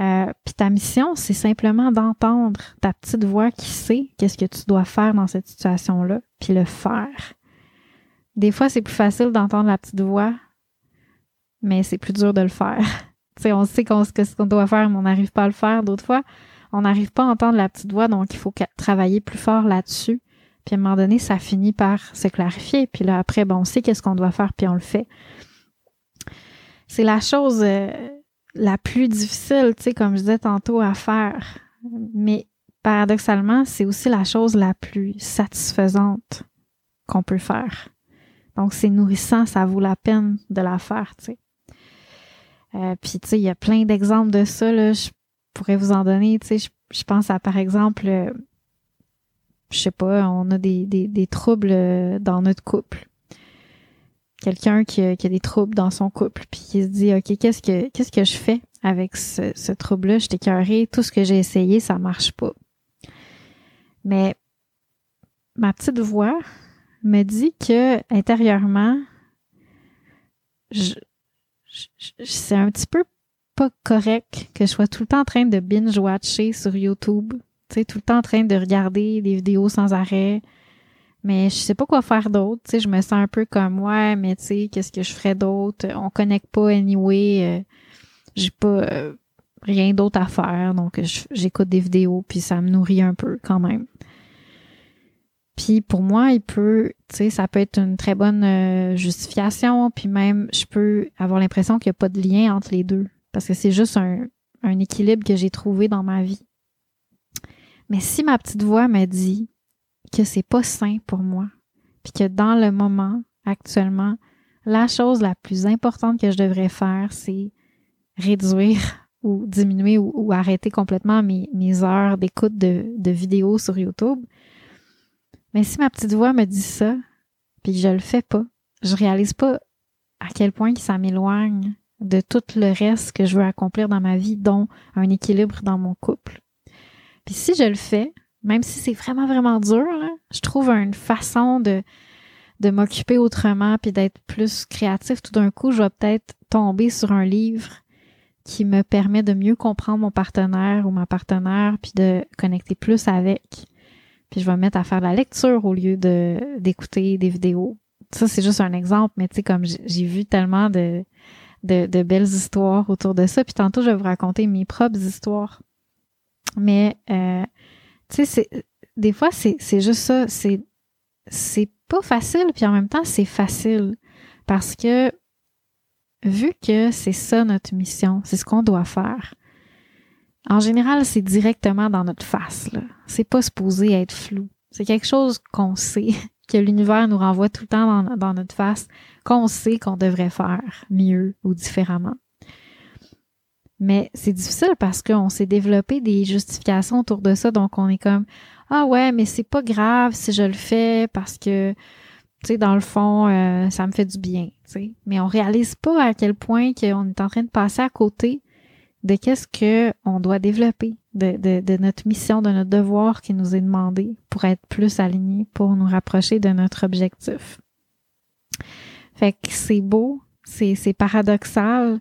Euh, Puis ta mission, c'est simplement d'entendre ta petite voix qui sait qu'est-ce que tu dois faire dans cette situation-là, puis le faire. Des fois, c'est plus facile d'entendre la petite voix mais c'est plus dur de le faire. sais, on sait qu'on, ce qu'on doit faire, mais on n'arrive pas à le faire. D'autres fois, on n'arrive pas à entendre la petite voix, donc il faut travailler plus fort là-dessus. Puis à un moment donné, ça finit par se clarifier. Puis là, après, bon, on sait qu'est-ce qu'on doit faire, puis on le fait. C'est la chose euh, la plus difficile, tu sais, comme je disais tantôt, à faire. Mais paradoxalement, c'est aussi la chose la plus satisfaisante qu'on peut faire. Donc, c'est nourrissant, ça vaut la peine de la faire, tu sais. Euh, puis, tu sais, il y a plein d'exemples de ça, là. Je pourrais vous en donner, tu sais. Je, pense à, par exemple, euh, je sais pas, on a des, troubles euh, dans notre couple. quelqu'un qui, a des troubles dans son couple, puis qui se dit, OK, qu'est-ce que, je fais avec ce, trouble-là? Je t'ai tout ce que j'ai essayé, ça marche pas. Mais ma petite voix me dit que intérieurement, c'est un petit peu pas correct que je sois tout le temps en train de binge-watcher sur YouTube. Tout le temps en train de regarder des vidéos sans arrêt. Mais je sais pas quoi faire d'autre. Tu sais, je me sens un peu comme, ouais, mais tu sais, qu'est-ce que je ferais d'autre? On connecte pas anyway. Euh, j'ai pas euh, rien d'autre à faire. Donc, j'écoute des vidéos puis ça me nourrit un peu quand même. Puis pour moi, il peut, tu sais, ça peut être une très bonne euh, justification, puis même je peux avoir l'impression qu'il n'y a pas de lien entre les deux, parce que c'est juste un, un équilibre que j'ai trouvé dans ma vie. Mais si ma petite voix me dit que c'est pas sain pour moi, puis que dans le moment, actuellement, la chose la plus importante que je devrais faire, c'est réduire ou diminuer ou, arrêter complètement mes, heures d'écoute de, vidéos sur YouTube, mais si ma petite voix me dit ça, puis je le fais pas, je réalise pas à quel point ça m'éloigne de tout le reste que je veux accomplir dans ma vie, dont un équilibre dans mon couple. Puis si je le fais, même si c'est vraiment, vraiment dur, je trouve une façon de, de m'occuper autrement puis d'être plus créatif. Tout d'un coup, je vais peut-être tomber sur un livre qui me permet de mieux comprendre mon partenaire ou ma partenaire puis de connecter plus avec puis je vais me mettre à faire la lecture au lieu de d'écouter des vidéos. Ça, c'est juste un exemple, mais tu sais, comme j'ai vu tellement de, de, de, belles histoires autour de ça. Puis tantôt, je vais vous raconter mes propres histoires. Mais euh, tu sais, des fois, c'est juste ça. C'est pas facile, puis en même temps, c'est facile. Parce que vu que c'est ça notre mission, c'est ce qu'on doit faire, en général, c'est directement dans notre face. C'est pas supposé être flou. C'est quelque chose qu'on sait, que l'univers nous renvoie tout le temps dans, dans notre face, qu'on sait qu'on devrait faire mieux ou différemment. Mais c'est difficile parce qu'on s'est développé des justifications autour de ça, donc on est comme ah ouais, mais c'est pas grave si je le fais parce que tu sais dans le fond euh, ça me fait du bien, tu sais. Mais on réalise pas à quel point qu'on est en train de passer à côté de qu'est-ce que on doit développer, de, de, de, notre mission, de notre devoir qui nous est demandé pour être plus alignés, pour nous rapprocher de notre objectif. Fait que c'est beau, c'est, c'est paradoxal,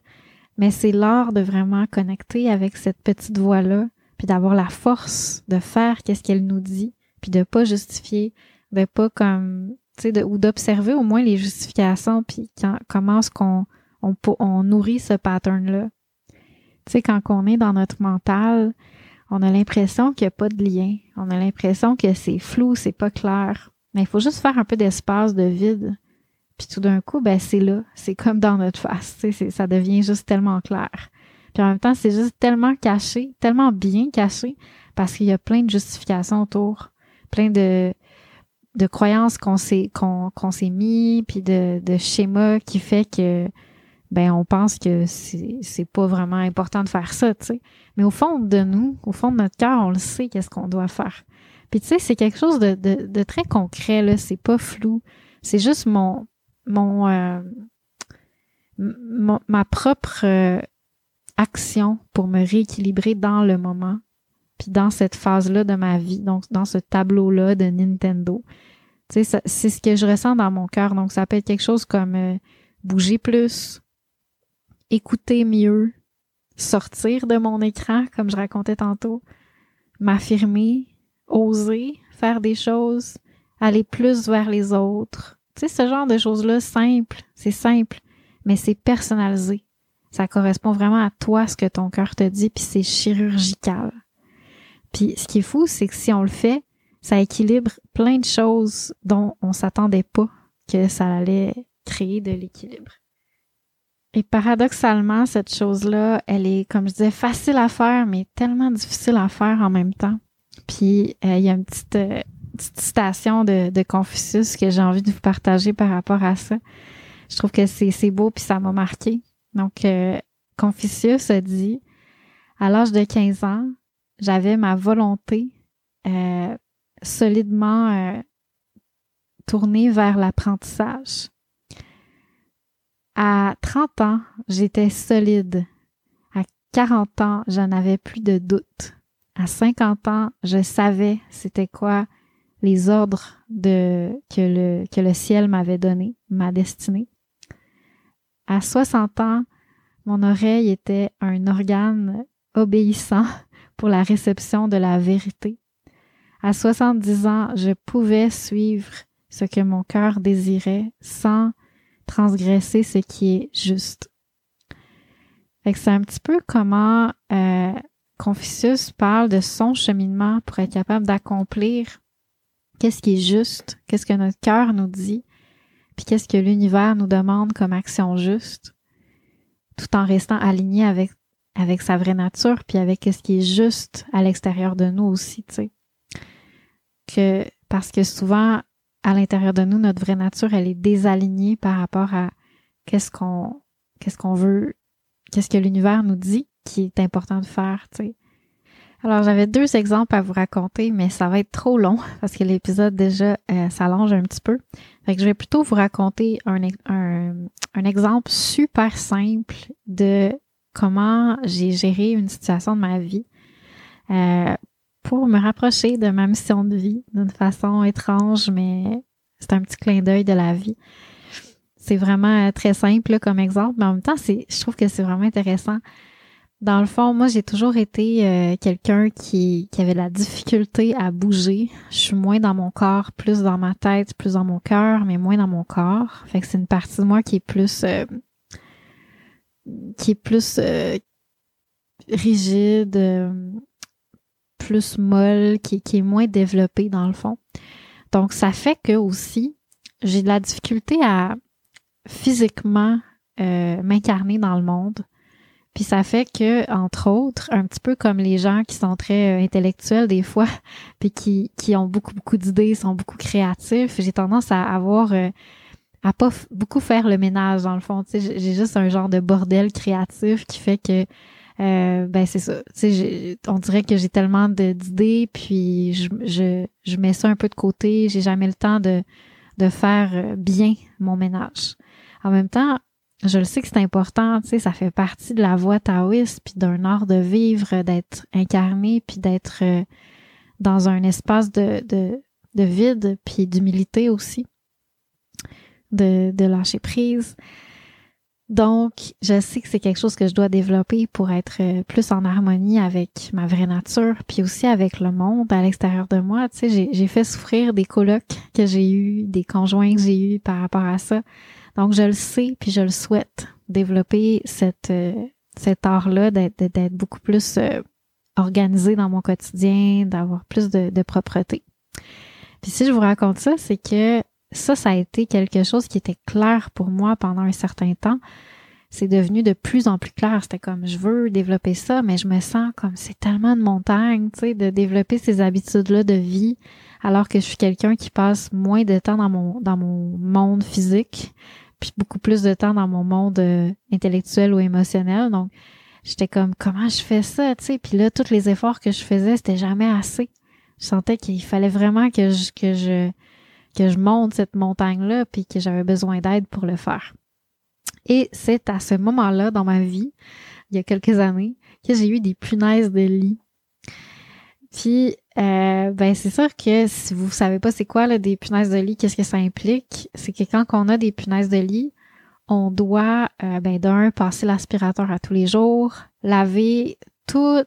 mais c'est l'art de vraiment connecter avec cette petite voix-là, puis d'avoir la force de faire qu'est-ce qu'elle nous dit, puis de pas justifier, de pas comme, tu sais, ou d'observer au moins les justifications, puis comment est-ce qu'on on, on nourrit ce pattern-là tu sais, quand on est dans notre mental, on a l'impression qu'il n'y a pas de lien. On a l'impression que c'est flou, c'est pas clair. Mais il faut juste faire un peu d'espace de vide. Puis tout d'un coup, ben c'est là. C'est comme dans notre face. Ça devient juste tellement clair. Puis en même temps, c'est juste tellement caché, tellement bien caché, parce qu'il y a plein de justifications autour, plein de, de croyances qu'on s'est qu'on qu'on mis, puis de, de schémas qui fait que ben on pense que c'est c'est pas vraiment important de faire ça, tu sais. Mais au fond de nous, au fond de notre cœur, on le sait qu'est-ce qu'on doit faire. Puis tu sais, c'est quelque chose de, de, de, très concret là, c'est pas flou. C'est juste mon mon, euh, ma propre euh, action pour me rééquilibrer dans le moment, puis dans cette phase-là de ma vie, donc dans ce tableau-là de Nintendo. Tu sais, c'est ce que je ressens dans mon cœur. Donc ça peut être quelque chose comme euh, bouger plus, écouter mieux, sortir de mon écran, comme je racontais tantôt, m'affirmer, oser faire des choses, aller plus vers les autres. Tu sais, ce genre de choses-là, simple, c'est simple, mais c'est personnalisé. Ça correspond vraiment à toi, ce que ton cœur te dit, puis c'est chirurgical. Puis ce qui est fou, c'est que si on le fait, ça équilibre plein de choses dont on s'attendait pas que ça allait créer de l'équilibre. Et paradoxalement, cette chose-là, elle est, comme je disais, facile à faire, mais tellement difficile à faire en même temps. Puis, euh, il y a une petite, euh, citation de, Confucius que j'ai envie de vous partager par rapport à ça. Je trouve que c'est beau, puis ça m'a marqué. Donc, euh, Confucius a dit, à l'âge de 15 ans, j'avais ma volonté solidement tournée vers l'apprentissage. À 30 ans, j'étais solide. À 40 ans, j'en avais plus de doute. À 50 ans, je savais c'était quoi les ordres de, que, le, que le ciel m'avait donné, ma destinée. À 60 ans, mon oreille était un organe obéissant pour la réception de la vérité. À 70 ans, je pouvais suivre ce que mon cœur désirait sans transgresser ce qui est juste. c'est un petit peu comment euh, Confucius parle de son cheminement pour être capable d'accomplir qu'est-ce qui est juste, qu'est-ce que notre cœur nous dit, puis qu'est-ce que l'univers nous demande comme action juste, tout en restant aligné avec avec sa vraie nature, puis avec ce qui est juste à l'extérieur de nous aussi, tu sais. Que parce que souvent à l'intérieur de nous, notre vraie nature, elle est désalignée par rapport à qu'est-ce qu'on qu'est-ce qu'on veut, qu'est-ce que l'univers nous dit qui est important de faire, tu sais. Alors, j'avais deux exemples à vous raconter, mais ça va être trop long parce que l'épisode déjà euh, s'allonge un petit peu. Fait que je vais plutôt vous raconter un, un, exemple super simple de comment j'ai géré une situation de ma vie euh, pour me rapprocher de ma mission de vie d'une façon étrange, mais c'est un petit clin d'œil de la vie. C'est vraiment euh, très simple comme exemple, mais en même temps, je trouve que c'est vraiment intéressant. Dans le fond, moi, j'ai toujours été euh, quelqu'un qui, qui avait la difficulté à bouger. Je suis moins dans mon corps, plus dans ma tête, plus dans mon cœur, mais moins dans mon corps. Fait que c'est une partie de moi qui est plus qui est plus euh, rigide, euh, plus molle, qui, qui, est moins développée dans le fond. Donc, ça fait que aussi, j'ai de la difficulté à physiquement euh, m'incarner dans le monde. Puis ça fait que, entre autres, un petit peu comme les gens qui sont très intellectuels des fois, puis qui, qui ont beaucoup, beaucoup d'idées, sont beaucoup créatifs, j'ai tendance à avoir à pas beaucoup faire le ménage dans le fond. J'ai juste un genre de bordel créatif qui fait que euh, ben c'est ça. On dirait que j'ai tellement d'idées, puis je, je, je mets ça un peu de côté. J'ai jamais le temps de de faire euh, bien mon ménage. En même temps, je le sais que c'est important, tu sais, ça fait partie de la voie taoïste, puis d'un art de vivre, d'être incarné, puis d'être euh, dans un espace de, de, de vide, puis d'humilité aussi de, lâcher prise. Donc, je sais que c'est quelque chose que je dois développer pour être euh, plus en harmonie avec ma vraie nature, puis aussi avec le monde à l'extérieur de moi. Tu sais, j'ai fait souffrir des colocs que j'ai eus, des conjoints que j'ai eus par rapport à ça. Donc, je le sais, puis je le souhaite, développer cette, euh, cet art-là, d'être beaucoup plus euh, organisé dans mon quotidien, d'avoir plus de, de propreté. Puis si je vous raconte ça, c'est que ça, ça a été quelque chose qui était clair pour moi pendant un certain temps. C'est devenu de plus en plus clair. C'était comme, je veux développer ça, mais je me sens comme c'est tellement de montagne, tu sais, de développer ces habitudes-là de vie, alors que je suis quelqu'un qui passe moins de temps dans mon, dans mon monde physique, puis beaucoup plus de temps dans mon monde euh, intellectuel ou émotionnel. Donc, j'étais comme, comment je fais ça, tu sais? Puis là, tous les efforts que je faisais, c'était jamais assez. Je sentais qu'il fallait vraiment que je, que je, que je monte cette montagne-là, puis que j'avais besoin d'aide pour le faire. Et c'est à ce moment-là dans ma vie, il y a quelques années, que j'ai eu des punaises de lit. Puis, euh, ben c'est sûr que si vous savez pas c'est quoi là, des punaises de lit, qu'est-ce que ça implique, c'est que quand on a des punaises de lit, on doit, euh, ben d'un, passer l'aspirateur à tous les jours, laver tous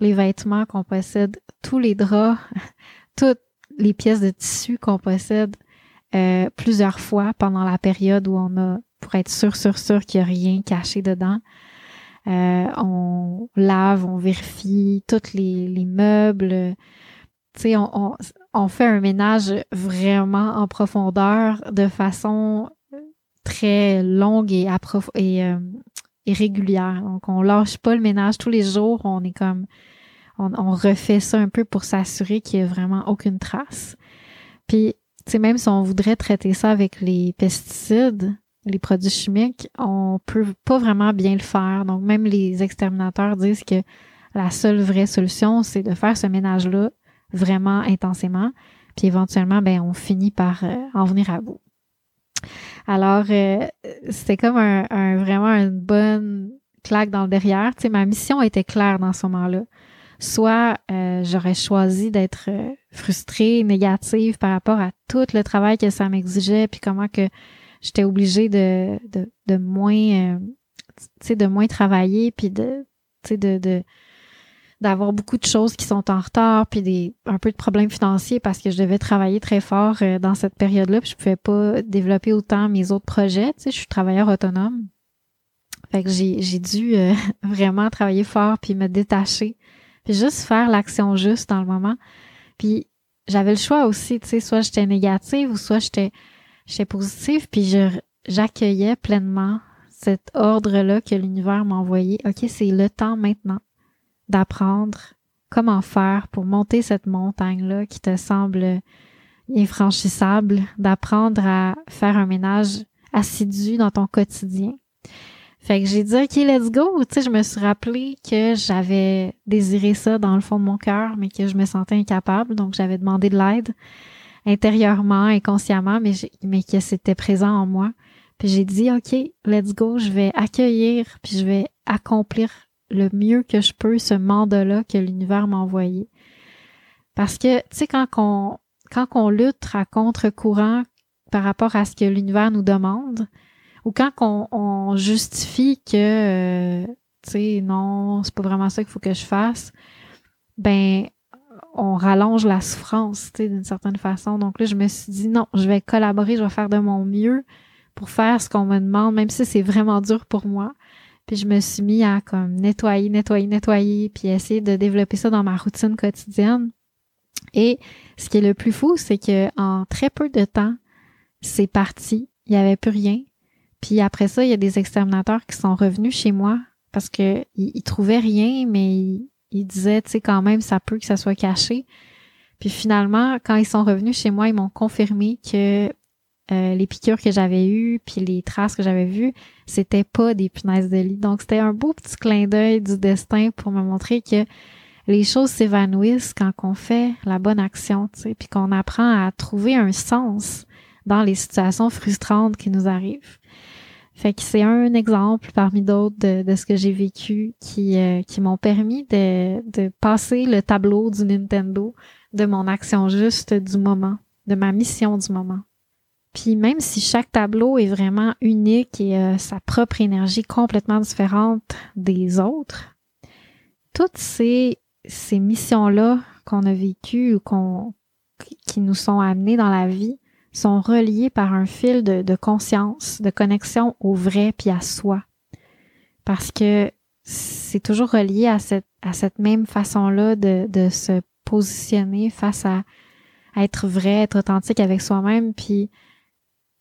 les vêtements qu'on possède, tous les draps, toutes les pièces de tissu qu'on possède euh, plusieurs fois pendant la période où on a, pour être sûr, sûr, sûr qu'il n'y a rien caché dedans. Euh, on lave, on vérifie tous les, les meubles. Tu sais, on, on, on, fait un ménage vraiment en profondeur de façon très longue et, et, euh, régulière. Donc, on lâche pas le ménage tous les jours. On est comme on, refait ça un peu pour s'assurer qu'il n'y a vraiment aucune trace. Puis, tu sais, même si on voudrait traiter ça avec les pesticides, les produits chimiques, on peut pas vraiment bien le faire. Donc, même les exterminateurs disent que la seule vraie solution, c'est de faire ce ménage-là vraiment intensément. Puis éventuellement, ben, on finit par euh, en venir à bout. Alors, euh, c'était comme un, vraiment une bonne claque dans le derrière. Tu sais, ma mission était claire dans ce moment-là. Soit euh, j'aurais choisi d'être euh, frustrée, négative par rapport à tout le travail que ça m'exigeait, puis comment que j'étais obligée de, de, de moins, tu sais, de moins travailler, puis de, tu sais, de, de d'avoir beaucoup de choses qui sont en retard, puis des un peu de problèmes financiers parce que je devais travailler très fort euh, dans cette période-là, puis je pouvais pas développer autant mes autres projets. Tu sais, je suis travailleur autonome. Fait que j'ai, j'ai dû euh, vraiment travailler fort puis me détacher. Puis juste faire l'action juste dans le moment. Puis j'avais le choix aussi, tu sais, soit j'étais négative ou soit j'étais j'étais positive, puis j'accueillais pleinement cet ordre-là que l'univers m'a envoyé. OK, c'est le temps maintenant d'apprendre comment faire pour monter cette montagne-là qui te semble infranchissable, d'apprendre à faire un ménage assidu dans ton quotidien. Fait que j'ai dit, OK, let's go. Tu sais, je me suis rappelé que j'avais désiré ça dans le fond de mon cœur, mais que je me sentais incapable. Donc, j'avais demandé de l'aide intérieurement, inconsciemment, mais, mais que c'était présent en moi. Puis j'ai dit, OK, let's go. Je vais accueillir, puis je vais accomplir le mieux que je peux ce mandat-là que l'univers m'a envoyé. Parce que, tu sais, quand on, quand on lutte à contre-courant par rapport à ce que l'univers nous demande, ou quand on, justifie que, euh, tu sais, non, c'est pas vraiment ça qu'il faut que je fasse, ben, on rallonge la souffrance, tu d'une certaine façon. Donc là, je me suis dit, non, je vais collaborer, je vais faire de mon mieux pour faire ce qu'on me demande, même si c'est vraiment dur pour moi. Puis je me suis mis à comme nettoyer, nettoyer, nettoyer, puis essayer de développer ça dans ma routine quotidienne. Et ce qui est le plus fou, c'est que en très peu de temps, c'est parti. Il n'y avait plus rien. Puis après ça, il y a des exterminateurs qui sont revenus chez moi parce que ils, trouvaient rien, mais ils, ils disaient, tu sais, quand même, ça peut que ça soit caché. Puis finalement, quand ils sont revenus chez moi, ils m'ont confirmé que euh, les piqûres que j'avais eues, puis les traces que j'avais vues, c'était pas des punaises de lit. Donc c'était un beau petit clin d'œil du destin pour me montrer que les choses s'évanouissent quand on fait la bonne action, tu sais, puis qu'on apprend à trouver un sens dans les situations frustrantes qui nous arrivent. Fait que c'est un exemple parmi d'autres de, ce que j'ai vécu qui, euh, qui m'ont permis de, de passer le tableau du Nintendo de mon action juste du moment, de ma mission du moment. Puis même si chaque tableau est vraiment unique et a sa propre énergie complètement différente des autres, toutes ces, ces missions-là qu'on a vécues ou qu'on, qui nous sont amenées dans la vie sont reliées par un fil de, de conscience, de connexion au vrai puis à soi. Parce que c'est toujours relié à cette, à cette même façon-là de, de se positionner face à, à être vrai, être authentique avec soi-même, puis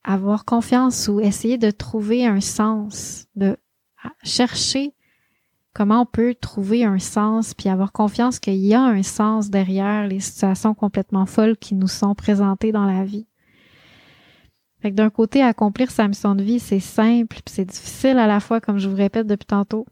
avoir confiance ou essayer de trouver un sens, de chercher comment on peut trouver un sens puis avoir confiance qu'il y a un sens derrière les situations complètement folles qui nous sont présentées dans la vie. D'un côté, accomplir sa mission de vie, c'est simple c'est difficile à la fois, comme je vous répète depuis tantôt.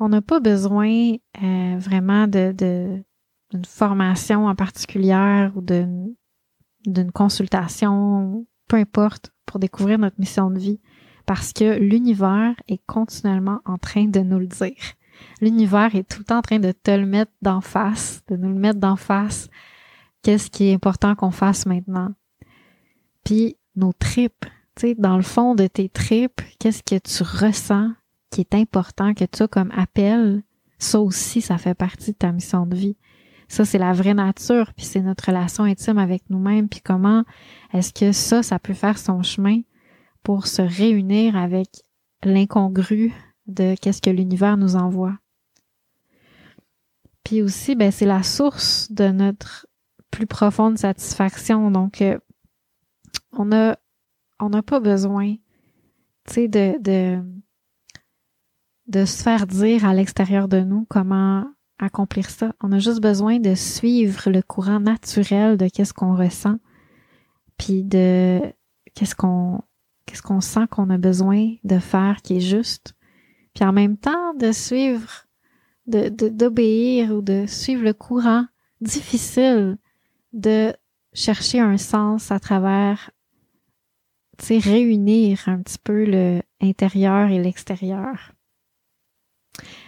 On n'a pas besoin euh, vraiment de, d'une formation en particulière ou d'une consultation, peu importe, pour découvrir notre mission de vie. Parce que l'univers est continuellement en train de nous le dire. L'univers est tout le temps en train de te le mettre d'en face, de nous le mettre d'en face. Qu'est-ce qui est important qu'on fasse maintenant? Puis nos tripes, tu sais, dans le fond de tes tripes, qu'est-ce que tu ressens qui est important que tu as comme appel? Ça aussi, ça fait partie de ta mission de vie. Ça, c'est la vraie nature, puis c'est notre relation intime avec nous-mêmes, puis comment est-ce que ça, ça peut faire son chemin pour se réunir avec l'incongru de qu'est-ce que l'univers nous envoie. Puis aussi, ben, c'est la source de notre plus profonde satisfaction. Donc, euh, on a, on n'a pas besoin, tu sais, de, de, de se faire dire à l'extérieur de nous comment accomplir ça. On a juste besoin de suivre le courant naturel de qu'est-ce qu'on ressent, puis de qu'est-ce qu'on qu'est-ce qu'on sent qu'on a besoin de faire qui est juste, puis en même temps de suivre, de d'obéir ou de suivre le courant difficile de chercher un sens à travers, tu sais, réunir un petit peu le intérieur et l'extérieur.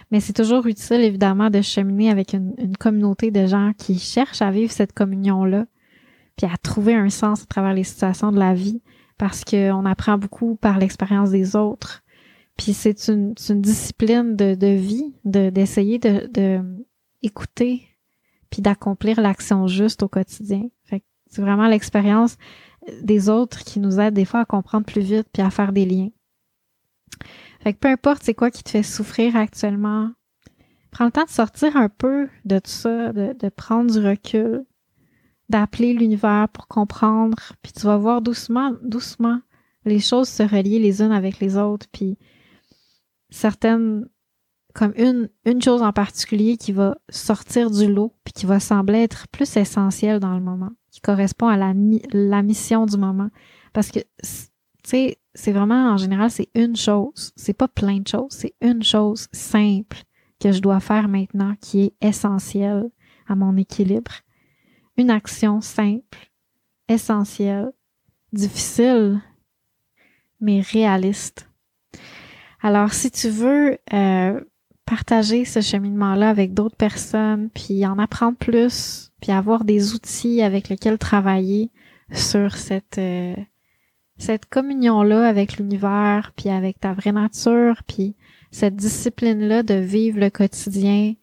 Mais c'est toujours utile, évidemment, de cheminer avec une, communauté de gens qui cherchent à vivre cette communion-là, puis à trouver un sens à travers les situations de la vie, parce qu'on apprend beaucoup par l'expérience des autres. Puis c'est une, discipline de, de vie, de, d'essayer de, de écouter, d'accomplir l'action juste au quotidien. C'est vraiment l'expérience des autres qui nous aide des fois à comprendre plus vite puis à faire des liens. Fait que peu importe c'est quoi qui te fait souffrir actuellement, prends le temps de sortir un peu de tout ça, de, de prendre du recul, d'appeler l'univers pour comprendre, puis tu vas voir doucement, doucement les choses se relier les unes avec les autres, puis certaines, comme une, une chose en particulier qui va sortir du lot, puis qui va sembler être plus essentielle dans le moment, qui correspond à la, la mission du moment. Parce que, tu sais, c'est vraiment, en général, c'est une chose. C'est pas plein de choses. C'est une chose simple que je dois faire maintenant qui est essentielle à mon équilibre une action simple, essentielle, difficile, mais réaliste. Alors, si tu veux euh, partager ce cheminement-là avec d'autres personnes, puis en apprendre plus, puis avoir des outils avec lesquels travailler sur cette euh, cette communion-là avec l'univers, puis avec ta vraie nature, puis cette discipline-là de vivre le quotidien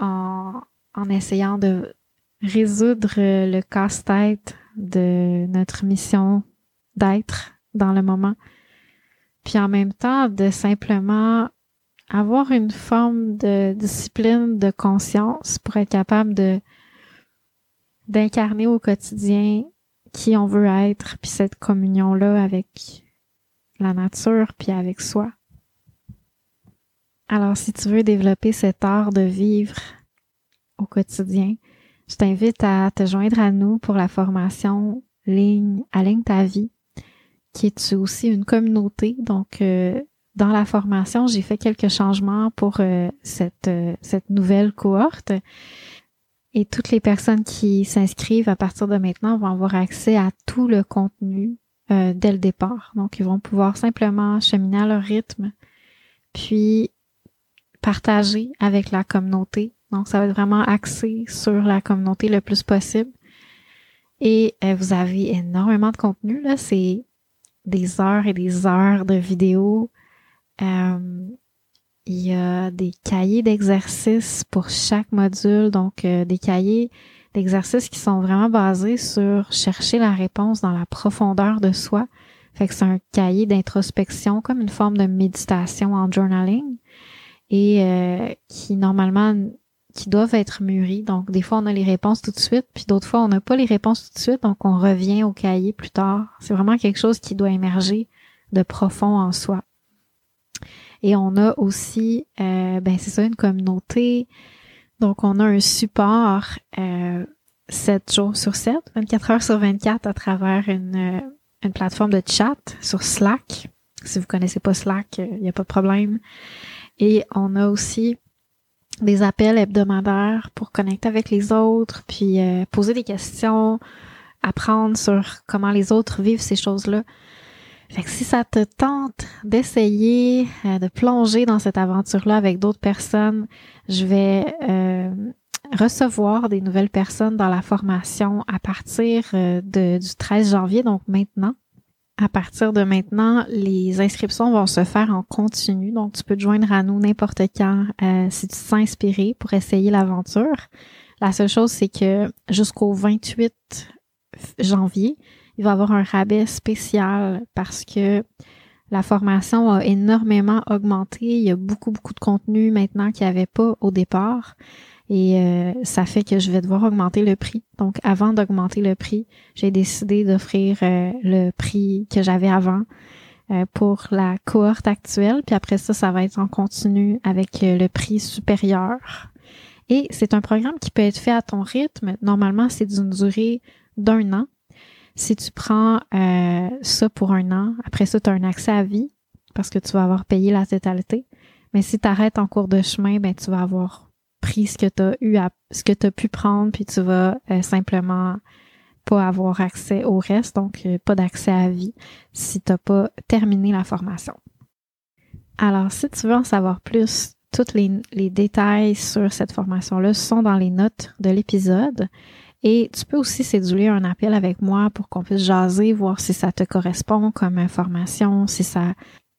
en, en essayant de résoudre le casse-tête de notre mission d'être dans le moment. Puis en même temps, de simplement avoir une forme de discipline, de conscience pour être capable de d'incarner au quotidien qui on veut être, puis cette communion-là avec la nature, puis avec soi. Alors, si tu veux développer cet art de vivre au quotidien, je t'invite à te joindre à nous pour la formation Ligne, Aligne ta vie, qui est aussi une communauté. Donc, euh, dans la formation, j'ai fait quelques changements pour euh, cette, euh, cette nouvelle cohorte. Et toutes les personnes qui s'inscrivent à partir de maintenant vont avoir accès à tout le contenu dès le départ. Donc, ils vont pouvoir simplement cheminer à leur rythme, puis partager avec la communauté donc, ça va être vraiment axé sur la communauté le plus possible. Et euh, vous avez énormément de contenu, là. C'est des heures et des heures de vidéos. Euh, il y a des cahiers d'exercices pour chaque module, donc euh, des cahiers d'exercices qui sont vraiment basés sur chercher la réponse dans la profondeur de soi. Fait que c'est un cahier d'introspection comme une forme de méditation en journaling et qui normalement qui doivent être mûris. Donc, des fois, on a les réponses tout de suite, puis d'autres fois, on n'a pas les réponses tout de suite, donc on revient au cahier plus tard. C'est vraiment quelque chose qui doit émerger de profond en soi. Et on a aussi, euh, ben c'est ça, une communauté. Donc, on a un support euh, 7 jours sur 7, 24 heures sur 24 à travers une, euh, une plateforme de chat sur Slack. Si vous connaissez pas Slack, il n'y a pas de problème. Et on a aussi des appels hebdomadaires pour connecter avec les autres, puis euh, poser des questions, apprendre sur comment les autres vivent ces choses-là. Fait que si ça te tente d'essayer euh, de plonger dans cette aventure-là avec d'autres personnes, je vais euh, recevoir des nouvelles personnes dans la formation à partir de, du 13 janvier, donc maintenant à partir de maintenant, les inscriptions vont se faire en continu. Donc, tu peux te joindre à nous n'importe quand euh, si tu te pour essayer l'aventure. La seule chose, c'est que jusqu'au 28 janvier, il va avoir un rabais spécial parce que la formation a énormément augmenté. Il y a beaucoup, beaucoup de contenu maintenant qu'il n'y avait pas au départ. Et euh, ça fait que je vais devoir augmenter le prix. Donc, avant d'augmenter le prix, j'ai décidé d'offrir euh, le prix que j'avais avant euh, pour la cohorte actuelle. Puis après ça, ça va être en continu avec le prix supérieur. Et c'est un programme qui peut être fait à ton rythme. Normalement, c'est d'une durée d'un an. Si tu prends ça pour un an, après ça, tu as un accès à vie parce que tu vas avoir payé la totalité. Mais si tu arrêtes en cours de chemin, ben tu vas avoir pris ce que tu as eu ce que tu pu prendre, puis tu vas euh, simplement pas avoir accès au reste, donc euh, pas d'accès à vie si tu n'as pas terminé la formation. Alors, si tu veux en savoir plus, tous les, les détails sur cette formation-là sont dans les notes de l'épisode. Et tu peux aussi céduler un appel avec moi pour qu'on puisse jaser, voir si ça te correspond comme information, si ça,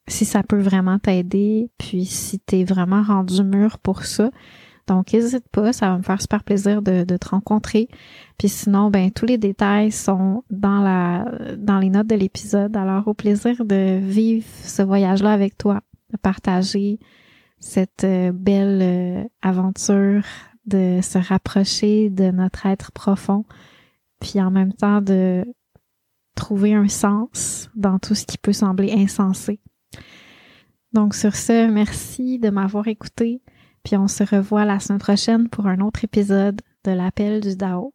si ça peut vraiment t'aider, puis si tu es vraiment rendu mûr pour ça. Donc, n'hésite pas, ça va me faire super plaisir de, de, te rencontrer. Puis sinon, ben tous les détails sont dans la dans les notes de l'épisode. Alors, au plaisir de vivre ce voyage-là avec toi, de partager cette euh, belle euh, aventure de se rapprocher de notre être profond, puis en même temps de trouver un sens dans tout ce qui peut sembler insensé. Donc sur ce, merci de m'avoir écouté, puis on se revoit la semaine prochaine pour un autre épisode de l'appel du Dao.